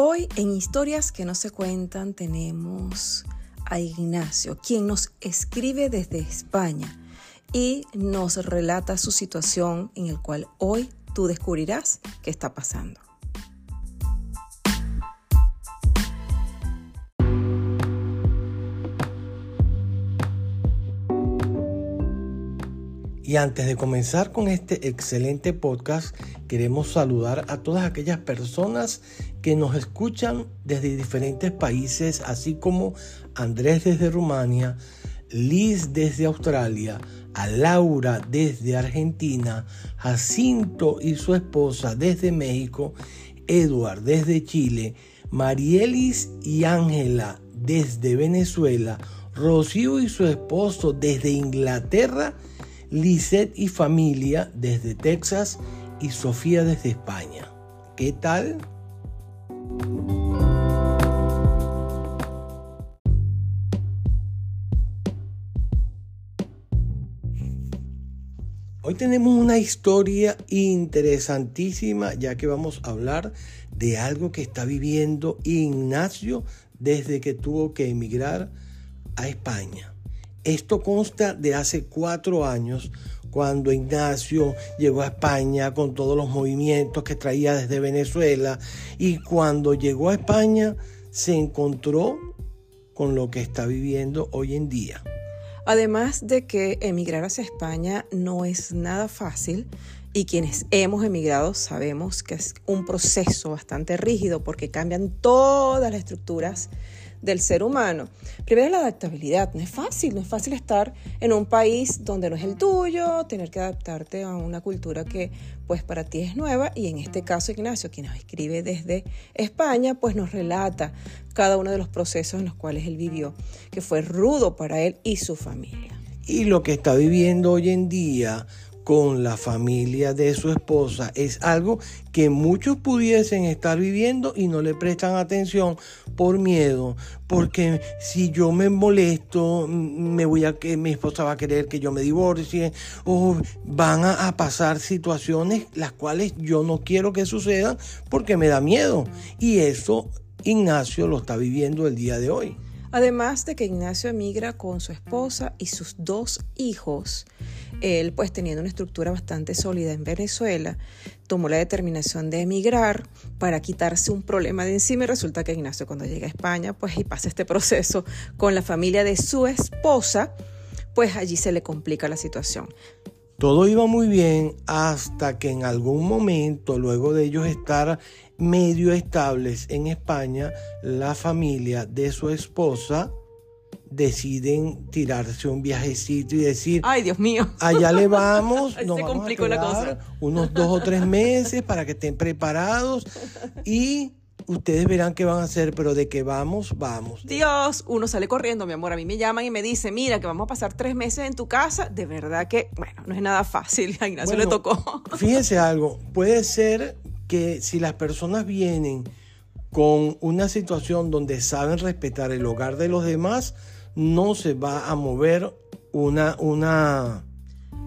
Hoy en Historias que no se cuentan tenemos a Ignacio, quien nos escribe desde España y nos relata su situación en el cual hoy tú descubrirás qué está pasando. Y antes de comenzar con este excelente podcast, queremos saludar a todas aquellas personas que nos escuchan desde diferentes países, así como Andrés desde Rumania, Liz desde Australia, a Laura desde Argentina, Jacinto y su esposa desde México, Edward desde Chile, Marielis y Ángela desde Venezuela, Rocío y su esposo desde Inglaterra, Lisette y familia desde Texas y Sofía desde España. ¿Qué tal? Hoy tenemos una historia interesantísima ya que vamos a hablar de algo que está viviendo Ignacio desde que tuvo que emigrar a España. Esto consta de hace cuatro años, cuando Ignacio llegó a España con todos los movimientos que traía desde Venezuela y cuando llegó a España se encontró con lo que está viviendo hoy en día. Además de que emigrar hacia España no es nada fácil y quienes hemos emigrado sabemos que es un proceso bastante rígido porque cambian todas las estructuras del ser humano. Primero la adaptabilidad, no es fácil, no es fácil estar en un país donde no es el tuyo, tener que adaptarte a una cultura que pues para ti es nueva y en este caso Ignacio, quien nos escribe desde España, pues nos relata cada uno de los procesos en los cuales él vivió, que fue rudo para él y su familia. Y lo que está viviendo hoy en día con la familia de su esposa es algo que muchos pudiesen estar viviendo y no le prestan atención por miedo, porque si yo me molesto, me voy a que mi esposa va a querer que yo me divorcie o van a, a pasar situaciones las cuales yo no quiero que sucedan porque me da miedo y eso Ignacio lo está viviendo el día de hoy. Además de que Ignacio emigra con su esposa y sus dos hijos, él pues teniendo una estructura bastante sólida en Venezuela, tomó la determinación de emigrar para quitarse un problema de encima y resulta que Ignacio cuando llega a España pues y pasa este proceso con la familia de su esposa, pues allí se le complica la situación. Todo iba muy bien hasta que en algún momento, luego de ellos estar medio estables en España, la familia de su esposa deciden tirarse un viajecito y decir, ay Dios mío, allá le vamos, nos se complicó la cosa. unos dos o tres meses para que estén preparados y ustedes verán qué van a hacer, pero de que vamos, vamos. Dios, uno sale corriendo, mi amor. A mí me llaman y me dicen, mira, que vamos a pasar tres meses en tu casa. De verdad que, bueno, no es nada fácil. A Ignacio le tocó. Fíjense algo, puede ser que si las personas vienen con una situación donde saben respetar el hogar de los demás, no se va a mover una, una,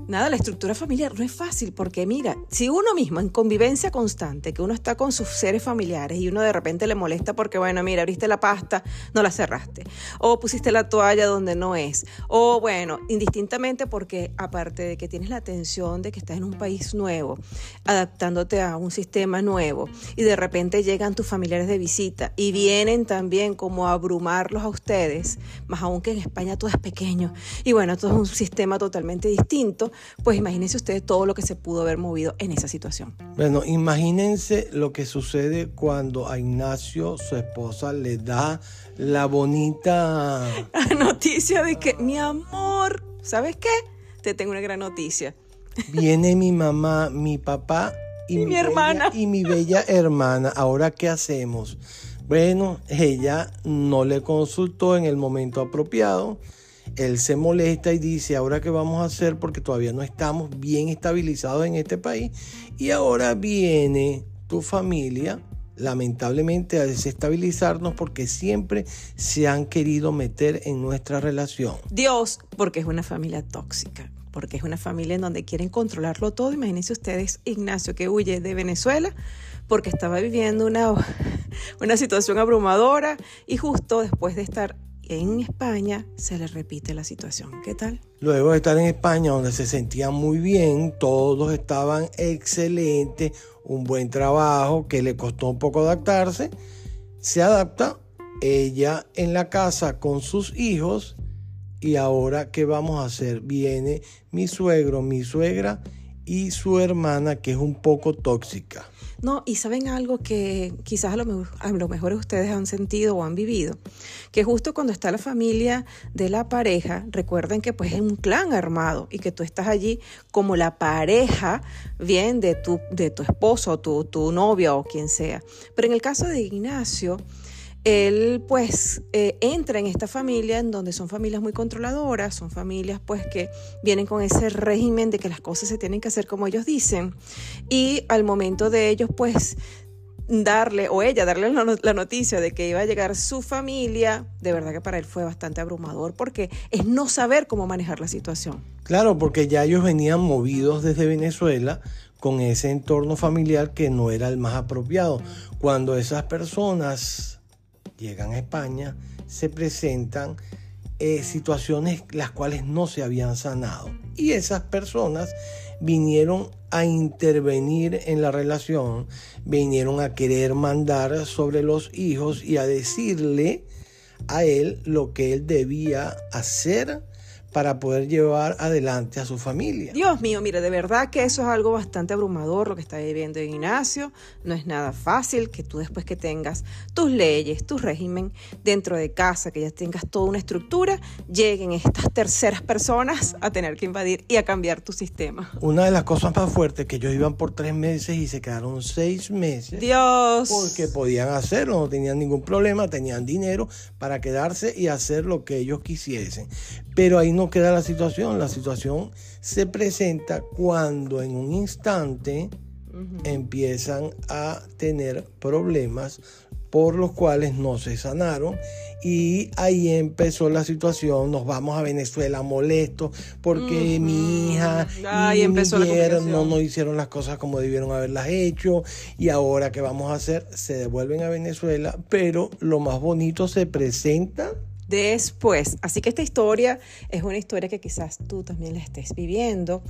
Nada, la estructura familiar no es fácil porque mira, si uno mismo en convivencia constante, que uno está con sus seres familiares y uno de repente le molesta porque, bueno, mira, abriste la pasta, no la cerraste, o pusiste la toalla donde no es, o bueno, indistintamente porque aparte de que tienes la atención de que estás en un país nuevo, adaptándote a un sistema nuevo, y de repente llegan tus familiares de visita y vienen también como a abrumarlos a ustedes, más aún que en España todo es pequeño, y bueno, todo es un sistema totalmente distinto, pues imagínense ustedes todo lo que se pudo haber movido en esa situación. Bueno, imagínense lo que sucede cuando a Ignacio, su esposa, le da la bonita noticia de que, mi amor, ¿sabes qué? Te tengo una gran noticia. Viene mi mamá, mi papá y, mi, hermana. y mi bella hermana. Ahora, ¿qué hacemos? Bueno, ella no le consultó en el momento apropiado él se molesta y dice, ahora qué vamos a hacer porque todavía no estamos bien estabilizados en este país y ahora viene tu familia lamentablemente a desestabilizarnos porque siempre se han querido meter en nuestra relación. Dios, porque es una familia tóxica, porque es una familia en donde quieren controlarlo todo. Imagínense ustedes, Ignacio, que huye de Venezuela porque estaba viviendo una, una situación abrumadora y justo después de estar en España se le repite la situación. ¿Qué tal? Luego de estar en España, donde se sentían muy bien, todos estaban excelentes, un buen trabajo que le costó un poco adaptarse, se adapta ella en la casa con sus hijos y ahora ¿qué vamos a hacer? Viene mi suegro, mi suegra y su hermana que es un poco tóxica. No, y saben algo que quizás a lo, mejor ustedes han sentido o han vivido, que justo cuando está la familia de la pareja, recuerden que pues es un clan armado y que tú estás allí como la pareja, bien, de tu, de tu esposo, tu, tu novia o quien sea. Pero en el caso de Ignacio, él pues eh, entra en esta familia en donde son familias muy controladoras, son familias pues que vienen con ese régimen de que las cosas se tienen que hacer como ellos dicen y al momento de ellos pues darle o ella darle la noticia de que iba a llegar su familia, de verdad que para él fue bastante abrumador porque es no saber cómo manejar la situación. Claro, porque ya ellos venían movidos desde Venezuela con ese entorno familiar que no era el más apropiado. Cuando esas personas llegan a España, se presentan eh, situaciones las cuales no se habían sanado. Y esas personas vinieron a intervenir en la relación, vinieron a querer mandar sobre los hijos y a decirle a él lo que él debía hacer para poder llevar adelante a su familia. Dios mío, mire, de verdad que eso es algo bastante abrumador lo que está viviendo Ignacio. No es nada fácil que tú después que tengas tus leyes, tu régimen dentro de casa, que ya tengas toda una estructura, lleguen estas terceras personas a tener que invadir y a cambiar tu sistema. Una de las cosas más fuertes que ellos iban por tres meses y se quedaron seis meses. Dios. Porque podían hacerlo, no tenían ningún problema, tenían dinero para quedarse y hacer lo que ellos quisiesen. Pero ahí no queda la situación. La situación se presenta cuando en un instante empiezan a tener problemas por los cuales no se sanaron y ahí empezó la situación, nos vamos a Venezuela molestos porque mi hija y mi yerno no hicieron las cosas como debieron haberlas hecho. Y ahora que vamos a hacer se devuelven a Venezuela, pero lo más bonito se presenta después. Así que esta historia es una historia que quizás tú también la estés viviendo.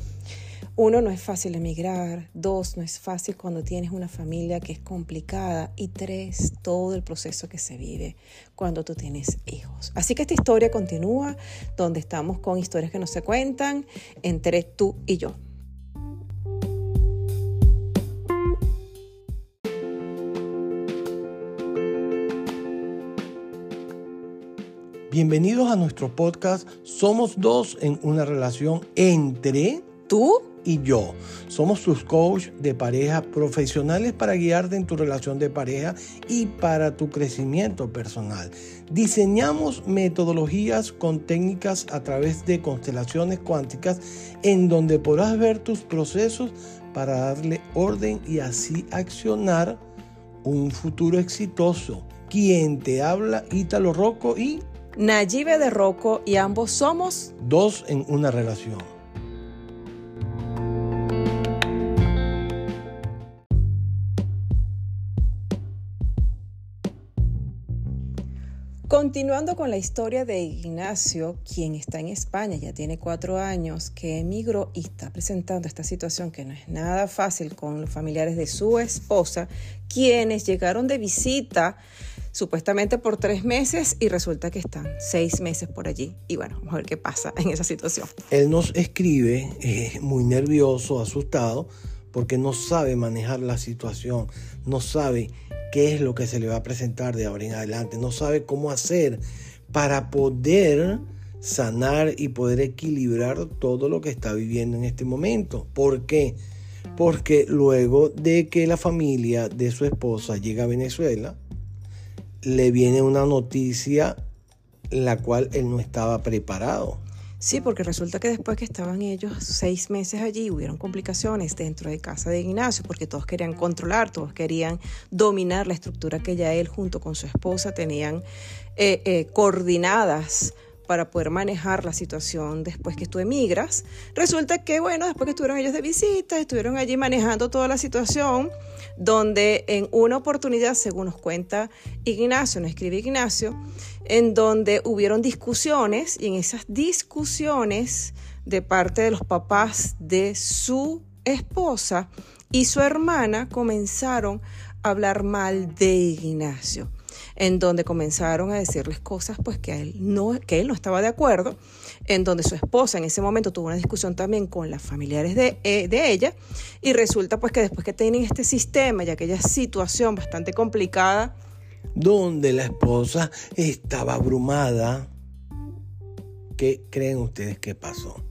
Uno, no es fácil emigrar. Dos, no es fácil cuando tienes una familia que es complicada. Y tres, todo el proceso que se vive cuando tú tienes hijos. Así que esta historia continúa donde estamos con historias que no se cuentan entre tú y yo. Bienvenidos a nuestro podcast Somos dos en una relación entre tú y yo. Somos tus coach de pareja profesionales para guiarte en tu relación de pareja y para tu crecimiento personal. Diseñamos metodologías con técnicas a través de constelaciones cuánticas en donde podrás ver tus procesos para darle orden y así accionar un futuro exitoso. Quien te habla, Ítalo Rocco y Nayibe de Rocco y ambos somos dos en una relación. Continuando con la historia de Ignacio, quien está en España, ya tiene cuatro años, que emigró y está presentando esta situación que no es nada fácil con los familiares de su esposa, quienes llegaron de visita supuestamente por tres meses y resulta que están seis meses por allí. Y bueno, vamos a ver qué pasa en esa situación. Él nos escribe muy nervioso, asustado, porque no sabe manejar la situación, no sabe qué es lo que se le va a presentar de ahora en adelante, no sabe cómo hacer para poder sanar y poder equilibrar todo lo que está viviendo en este momento. ¿Por qué? Porque luego de que la familia de su esposa llega a Venezuela, le viene una noticia la cual él no estaba preparado. Sí, porque resulta que después que estaban ellos seis meses allí, hubieron complicaciones dentro de casa de Ignacio, porque todos querían controlar, todos querían dominar la estructura que ya él junto con su esposa tenían eh, eh, coordinadas para poder manejar la situación después que tú emigras. Resulta que, bueno, después que estuvieron ellos de visita, estuvieron allí manejando toda la situación, donde en una oportunidad, según nos cuenta Ignacio, nos escribe Ignacio, en donde hubieron discusiones y en esas discusiones de parte de los papás de su esposa y su hermana comenzaron a hablar mal de Ignacio en donde comenzaron a decirles cosas pues que él no, que él no estaba de acuerdo, en donde su esposa en ese momento tuvo una discusión también con las familiares de, eh, de ella, y resulta pues que después que tienen este sistema y aquella situación bastante complicada, donde la esposa estaba abrumada, ¿qué creen ustedes que pasó?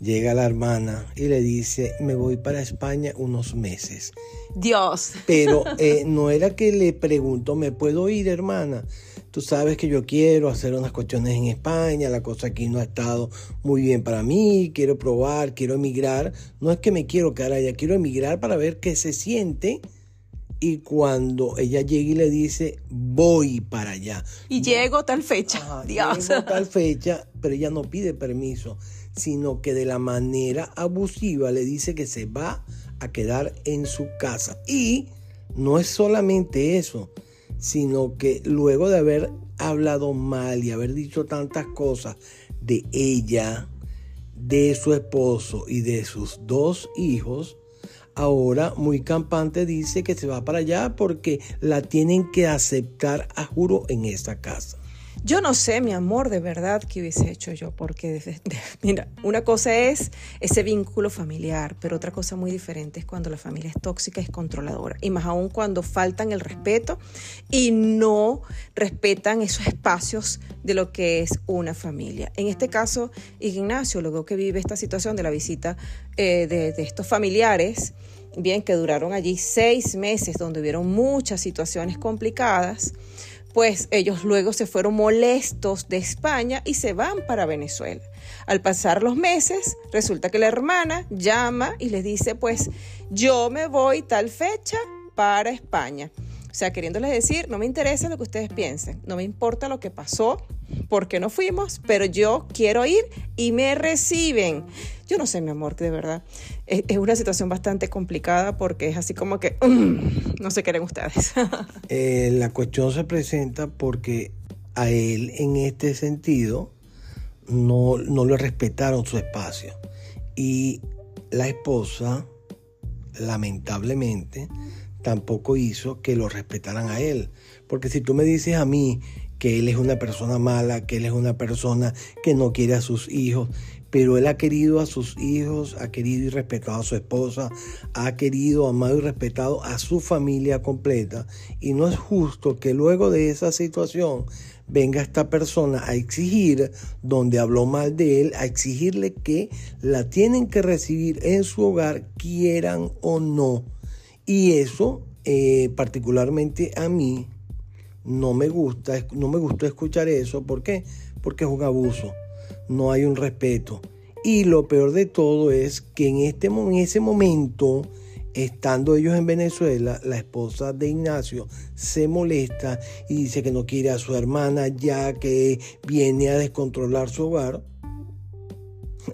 Llega la hermana y le dice, me voy para España unos meses. Dios. Pero eh, no era que le preguntó, ¿me puedo ir, hermana? Tú sabes que yo quiero hacer unas cuestiones en España, la cosa aquí no ha estado muy bien para mí, quiero probar, quiero emigrar. No es que me quiero quedar allá, quiero emigrar para ver qué se siente. Y cuando ella llega y le dice, voy para allá. Y llego tal fecha. Dios. Llego tal fecha, pero ella no pide permiso sino que de la manera abusiva le dice que se va a quedar en su casa. Y no es solamente eso, sino que luego de haber hablado mal y haber dicho tantas cosas de ella, de su esposo y de sus dos hijos, ahora muy campante dice que se va para allá porque la tienen que aceptar a juro en esa casa. Yo no sé, mi amor, de verdad que hubiese hecho yo, porque, mira, una cosa es ese vínculo familiar, pero otra cosa muy diferente es cuando la familia es tóxica, es controladora, y más aún cuando faltan el respeto y no respetan esos espacios de lo que es una familia. En este caso, Ignacio, luego que vive esta situación de la visita eh, de, de estos familiares, bien, que duraron allí seis meses, donde hubieron muchas situaciones complicadas, pues ellos luego se fueron molestos de España y se van para Venezuela. Al pasar los meses, resulta que la hermana llama y les dice, pues yo me voy tal fecha para España. O sea, queriéndoles decir, no me interesa lo que ustedes piensen, no me importa lo que pasó, porque no fuimos, pero yo quiero ir y me reciben. Yo no sé, mi amor, de verdad es, una situación bastante complicada porque es así como que no se quieren ustedes. Eh, la cuestión se presenta porque a él en este sentido no, no le respetaron su espacio y la esposa lamentablemente tampoco hizo que lo respetaran a él. Porque si tú me dices a mí que él es una persona mala, que él es una persona que no quiere a sus hijos, pero él ha querido a sus hijos, ha querido y respetado a su esposa, ha querido, amado y respetado a su familia completa. Y no es justo que luego de esa situación venga esta persona a exigir, donde habló mal de él, a exigirle que la tienen que recibir en su hogar, quieran o no. Y eso, eh, particularmente a mí, no me gusta, no me gustó escuchar eso. ¿Por qué? Porque es un abuso, no hay un respeto. Y lo peor de todo es que en, este, en ese momento, estando ellos en Venezuela, la esposa de Ignacio se molesta y dice que no quiere a su hermana ya que viene a descontrolar su hogar.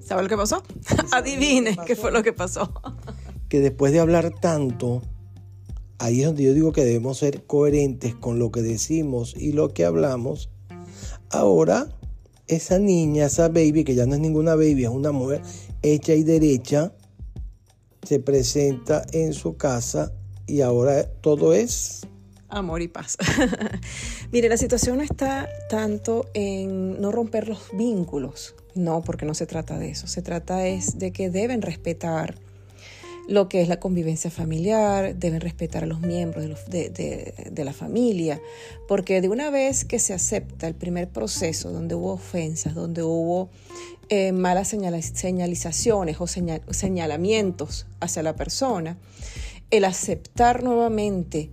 ¿Sabe lo que pasó? Adivine qué fue lo que pasó. que después de hablar tanto, ahí es donde yo digo que debemos ser coherentes con lo que decimos y lo que hablamos. Ahora, esa niña, esa baby, que ya no es ninguna baby, es una mujer hecha y derecha, se presenta en su casa y ahora todo es amor y paz. Mire, la situación está tanto en no romper los vínculos, no, porque no se trata de eso, se trata es de que deben respetar lo que es la convivencia familiar, deben respetar a los miembros de, la familia, porque de una vez que se acepta el primer proceso donde hubo ofensas, donde hubo eh, malas señalizaciones o señalamientos hacia la persona, el aceptar nuevamente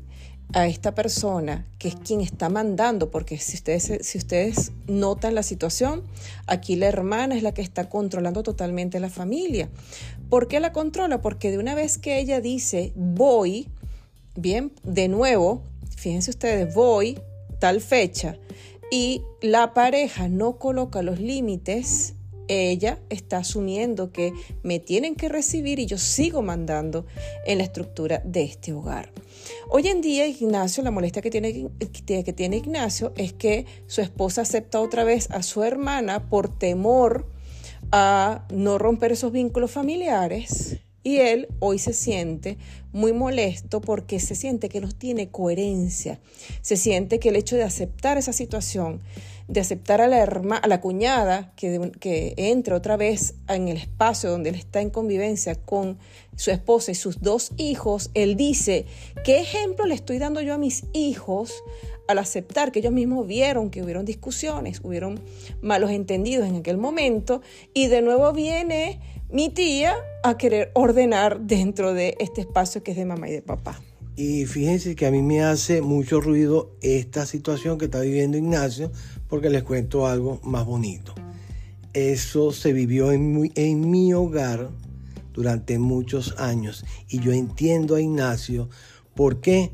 a esta persona, que es quien está mandando, porque si ustedes, si ustedes notan la situación, aquí la hermana es la que está controlando totalmente la familia. ¿Por qué la controla? Porque de una vez que ella dice voy, bien, de nuevo, fíjense ustedes, voy tal fecha, y la pareja no coloca los límites, ella está asumiendo que me tienen que recibir y yo sigo mandando en la estructura de este hogar. Hoy en día, Ignacio, la molestia que tiene, que tiene Ignacio es que su esposa acepta otra vez a su hermana por temor a no romper esos vínculos familiares y él hoy se siente muy molesto porque se siente que no tiene coherencia, se siente que el hecho de aceptar esa situación, de aceptar a la, a la cuñada que, que entre otra vez en el espacio donde él está en convivencia con su esposa y sus dos hijos, él dice, ¿qué ejemplo le estoy dando yo a mis hijos al aceptar que ellos mismos vieron que hubieron discusiones, hubieron malos entendidos en aquel momento y de nuevo viene mi tía a querer ordenar dentro de este espacio que es de mamá y de papá. Y fíjense que a mí me hace mucho ruido esta situación que está viviendo Ignacio, porque les cuento algo más bonito. Eso se vivió en mi, en mi hogar durante muchos años y yo entiendo a Ignacio. ¿Por qué?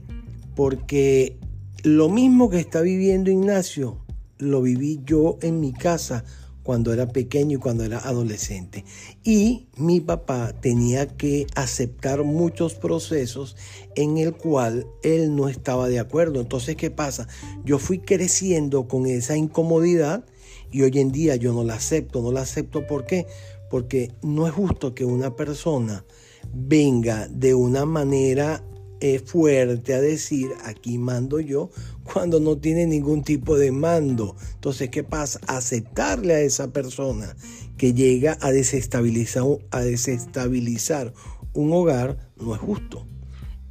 Porque lo mismo que está viviendo Ignacio, lo viví yo en mi casa cuando era pequeño y cuando era adolescente. Y mi papá tenía que aceptar muchos procesos en el cual él no estaba de acuerdo. Entonces, ¿qué pasa? Yo fui creciendo con esa incomodidad y hoy en día yo no la acepto. No la acepto ¿por qué? Porque no es justo que una persona venga de una manera es fuerte a decir aquí mando yo cuando no tiene ningún tipo de mando. Entonces, ¿qué pasa? Aceptarle a esa persona que llega a desestabilizar, a desestabilizar un hogar no es justo.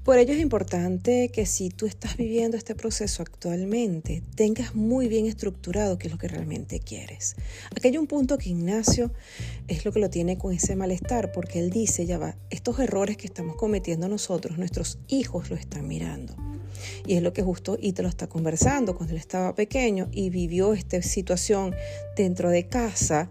Por ello es importante que si tú estás viviendo este proceso actualmente, tengas muy bien estructurado qué es lo que realmente quieres. Aquí hay un punto que Ignacio es lo que lo tiene con ese malestar, porque él dice, ya va, estos errores que estamos cometiendo nosotros, nuestros hijos lo están mirando. Y es lo que justo y te lo está conversando cuando él estaba pequeño y vivió esta situación dentro de casa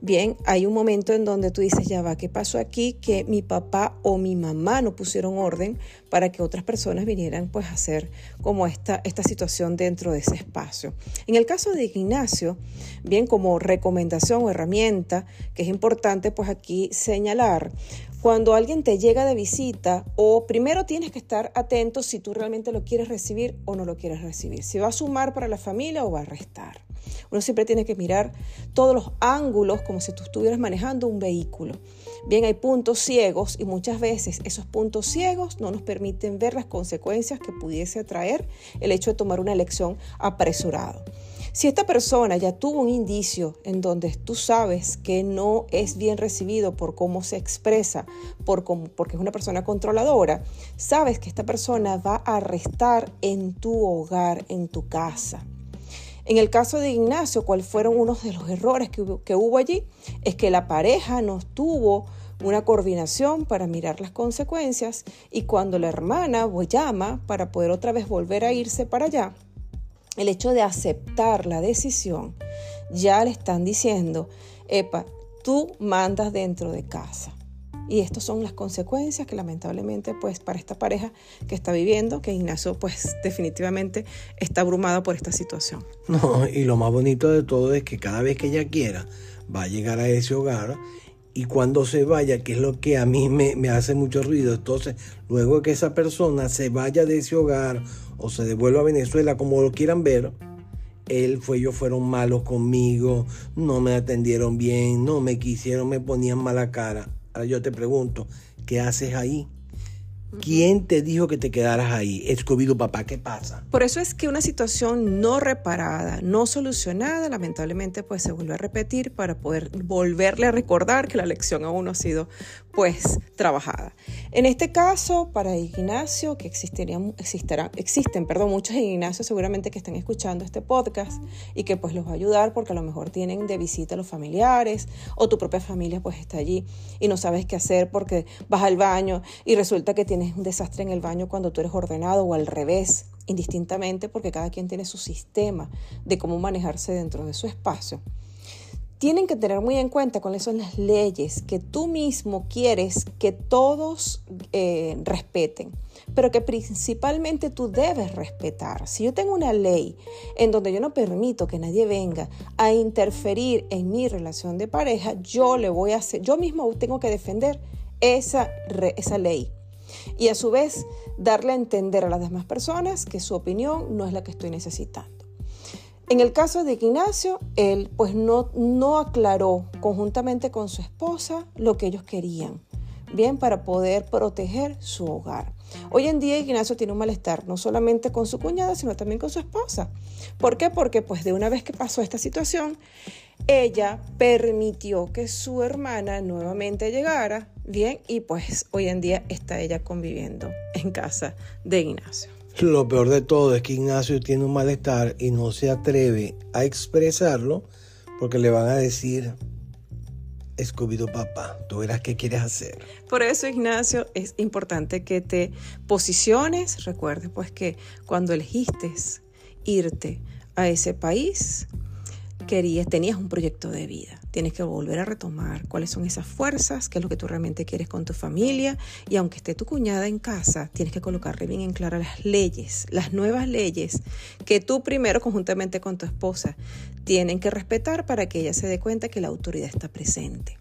Bien, hay un momento en donde tú dices, ya va, ¿qué pasó aquí? Que mi papá o mi mamá no pusieron orden para que otras personas vinieran pues a hacer como esta, esta situación dentro de ese espacio. En el caso de Ignacio, bien, como recomendación o herramienta, que es importante pues aquí señalar, cuando alguien te llega de visita, o primero tienes que estar atento si tú realmente lo quieres recibir o no lo quieres recibir, si va a sumar para la familia o va a restar. Uno siempre tiene que mirar todos los ángulos como si tú estuvieras manejando un vehículo. Bien, hay puntos ciegos y muchas veces esos puntos ciegos no nos permiten ver las consecuencias que pudiese traer el hecho de tomar una elección apresurado. Si esta persona ya tuvo un indicio en donde tú sabes que no es bien recibido por cómo se expresa, por porque es una persona controladora, sabes que esta persona va a restar en tu hogar, en tu casa. En el caso de Ignacio, ¿cuáles fueron unos de los errores que hubo, que hubo allí? Es que la pareja no tuvo una coordinación para mirar las consecuencias y cuando la hermana llama para poder otra vez volver a irse para allá, el hecho de aceptar la decisión, ya le están diciendo, epa, tú mandas dentro de casa. Y estas son las consecuencias que lamentablemente pues para esta pareja que está viviendo, que Ignacio pues definitivamente está abrumada por esta situación. No, y lo más bonito de todo es que cada vez que ella quiera va a llegar a ese hogar y cuando se vaya, que es lo que a mí me, hace mucho ruido, entonces luego que esa persona se vaya de ese hogar o se devuelva a Venezuela como lo quieran ver, él fue, ellos fueron malos conmigo, no me atendieron bien, no me quisieron, me ponían mala cara. Ahora yo te pregunto, ¿qué haces ahí? ¿Quién te dijo que te quedaras ahí? Escobido papá, ¿qué pasa? Por eso es que una situación no reparada, no solucionada, lamentablemente pues se vuelve a repetir para poder volverle a recordar que la lección aún no ha sido pues trabajada. En este caso, para Ignacio, que existirían, existirán, existen perdón, muchos Ignacios seguramente que están escuchando este podcast y que pues los va a ayudar porque a lo mejor tienen de visita a los familiares o tu propia familia pues está allí y no sabes qué hacer porque vas al baño y resulta que tienes un desastre en el baño cuando tú eres ordenado o al revés, indistintamente porque cada quien tiene su sistema de cómo manejarse dentro de su espacio tienen que tener muy en cuenta cuáles son las leyes que tú mismo quieres que todos eh, respeten, pero que principalmente tú debes respetar. Si yo tengo una ley en donde yo no permito que nadie venga a interferir en mi relación de pareja, yo le voy a hacer, yo mismo tengo que defender esa, esa ley. Y a su vez darle a entender a las demás personas que su opinión no es la que estoy necesitando. En el caso de Ignacio, él pues no, aclaró conjuntamente con su esposa lo que ellos querían, bien, para poder proteger su hogar. Hoy en día Ignacio tiene un malestar, no solamente con su cuñada, sino también con su esposa. ¿Por qué? Porque pues de una vez que pasó esta situación, ella permitió que su hermana nuevamente llegara, bien, y pues hoy en día está ella conviviendo en casa de Ignacio. Lo peor de todo es que Ignacio tiene un malestar y no se atreve a expresarlo porque le van a decir, escubido papá, tú verás qué quieres hacer. Por eso, Ignacio, es importante que te posiciones. Recuerde pues que cuando elegiste irte a ese país, querías, tenías un proyecto de vida. Tienes que volver a retomar cuáles son esas fuerzas, qué es lo que tú realmente quieres con tu familia. Y aunque esté tu cuñada en casa, tienes que colocarle bien en claro las leyes, las nuevas leyes que tú primero, conjuntamente con tu esposa, tienen que respetar para que ella se dé cuenta que la autoridad está presente.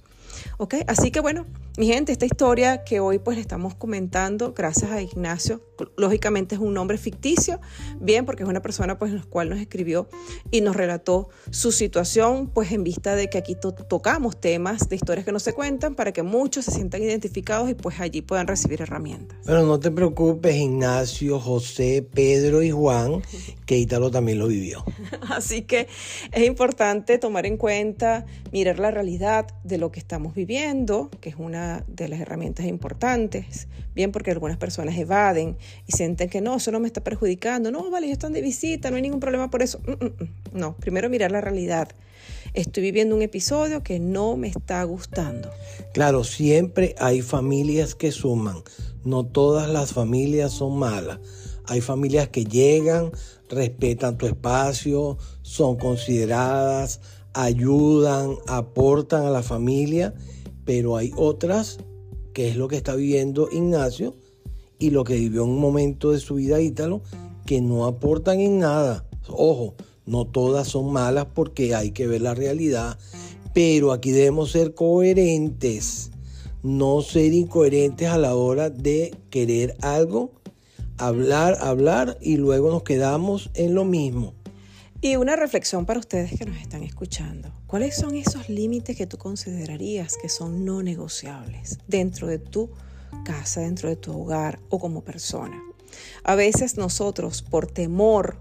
¿Ok? Así que bueno, mi gente, esta historia que hoy pues le estamos comentando, gracias a Ignacio, lógicamente es un nombre ficticio, bien, porque es una persona pues la cual nos escribió y nos relató su situación, pues en vista de que aquí tocamos temas de historias que no se cuentan para que muchos se sientan identificados y pues allí puedan recibir herramientas. Pero no te preocupes, Ignacio, José, Pedro y Juan, que Ítalo también lo vivió. Así que es importante tomar en cuenta, mirar la realidad de lo que estamos viviendo, que es una de las herramientas importantes, bien porque algunas personas evaden y sienten que no, eso no me está perjudicando, no, vale, ellos están de visita, no hay ningún problema por eso. Mm, mm, mm. No, primero mirar la realidad. Estoy viviendo un episodio que no me está gustando. Claro, siempre hay familias que suman. No todas las familias son malas. Hay familias que llegan, respetan tu espacio, son consideradas, ayudan, aportan a la familia, pero hay otras, que es lo que está viviendo Ignacio y lo que vivió en un momento de su vida Ítalo, que no aportan en nada. Ojo, no todas son malas porque hay que ver la realidad, pero aquí debemos ser coherentes, no ser incoherentes a la hora de querer algo, hablar, hablar y luego nos quedamos en lo mismo. Y una reflexión para ustedes que nos están escuchando. ¿Cuáles son esos límites que tú considerarías que son no negociables dentro de tu casa, dentro de tu hogar o como persona? A veces nosotros, por temor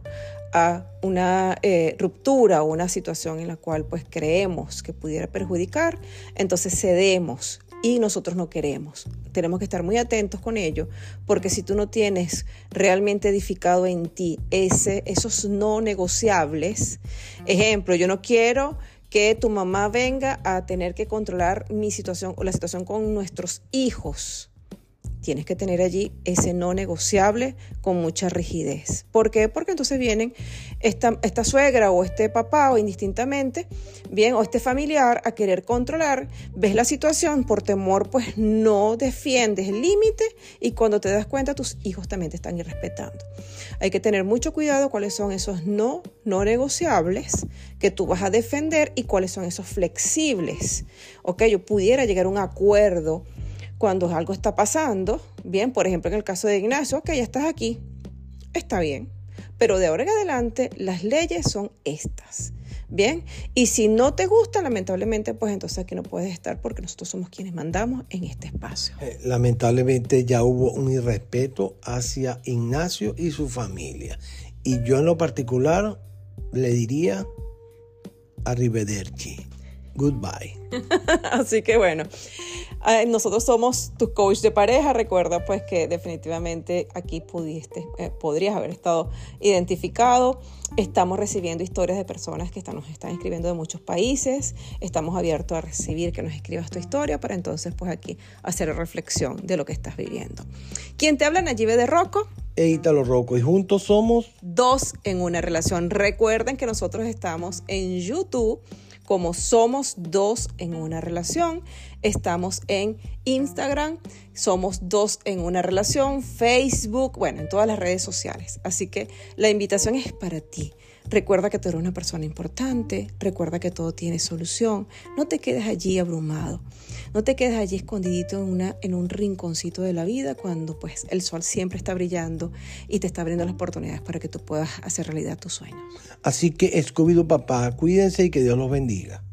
a una eh, ruptura o una situación en la cual pues creemos que pudiera perjudicar, entonces cedemos y nosotros no queremos. Tenemos que estar muy atentos con ello, porque si tú no tienes realmente edificado en ti ese, esos no negociables, ejemplo, yo no quiero que tu mamá venga a tener que controlar mi situación o la situación con nuestros hijos tienes que tener allí ese no negociable con mucha rigidez. ¿Por qué? Porque entonces vienen esta, suegra o este papá o indistintamente, bien, o este familiar a querer controlar, ves la situación por temor, pues no defiendes el límite y cuando te das cuenta tus hijos también te están irrespetando. Hay que tener mucho cuidado cuáles son esos no, no negociables que tú vas a defender y cuáles son esos flexibles. Ok, yo pudiera llegar a un acuerdo cuando algo está pasando, bien, por ejemplo, en el caso de Ignacio, que ya estás aquí, está bien, pero de ahora en adelante las leyes son estas. Bien, y si no te gusta, lamentablemente, pues entonces aquí no puedes estar porque nosotros somos quienes mandamos en este espacio. Eh, lamentablemente ya hubo un irrespeto hacia Ignacio y su familia. Y yo en lo particular le diría arrivederci. Goodbye. Así que bueno, Ah, nosotros somos tus coach de pareja. Recuerda pues que definitivamente aquí pudiste, eh, podrías haber estado identificado. Estamos recibiendo historias de personas que están, nos están escribiendo de muchos países. Estamos abiertos a recibir que nos escribas tu historia para entonces pues aquí hacer reflexión de lo que estás viviendo. ¿Quién te habla? Nayibe de Rocco e Italo Rocco. Y juntos somos dos en una relación. Recuerden que nosotros estamos en YouTube como Somos Dos en una relación. Estamos en Instagram, Somos Dos en una relación, Facebook, bueno, en todas las redes sociales. Así que la invitación es para ti. Recuerda que tú eres una persona importante, recuerda que todo tiene solución. No te quedes allí abrumado, no te quedes allí escondidito en, una, en un rinconcito de la vida cuando pues el sol siempre está brillando y te está abriendo las oportunidades para que tú puedas hacer realidad tus sueños. Así que escobido papá, cuídense y que Dios los bendiga.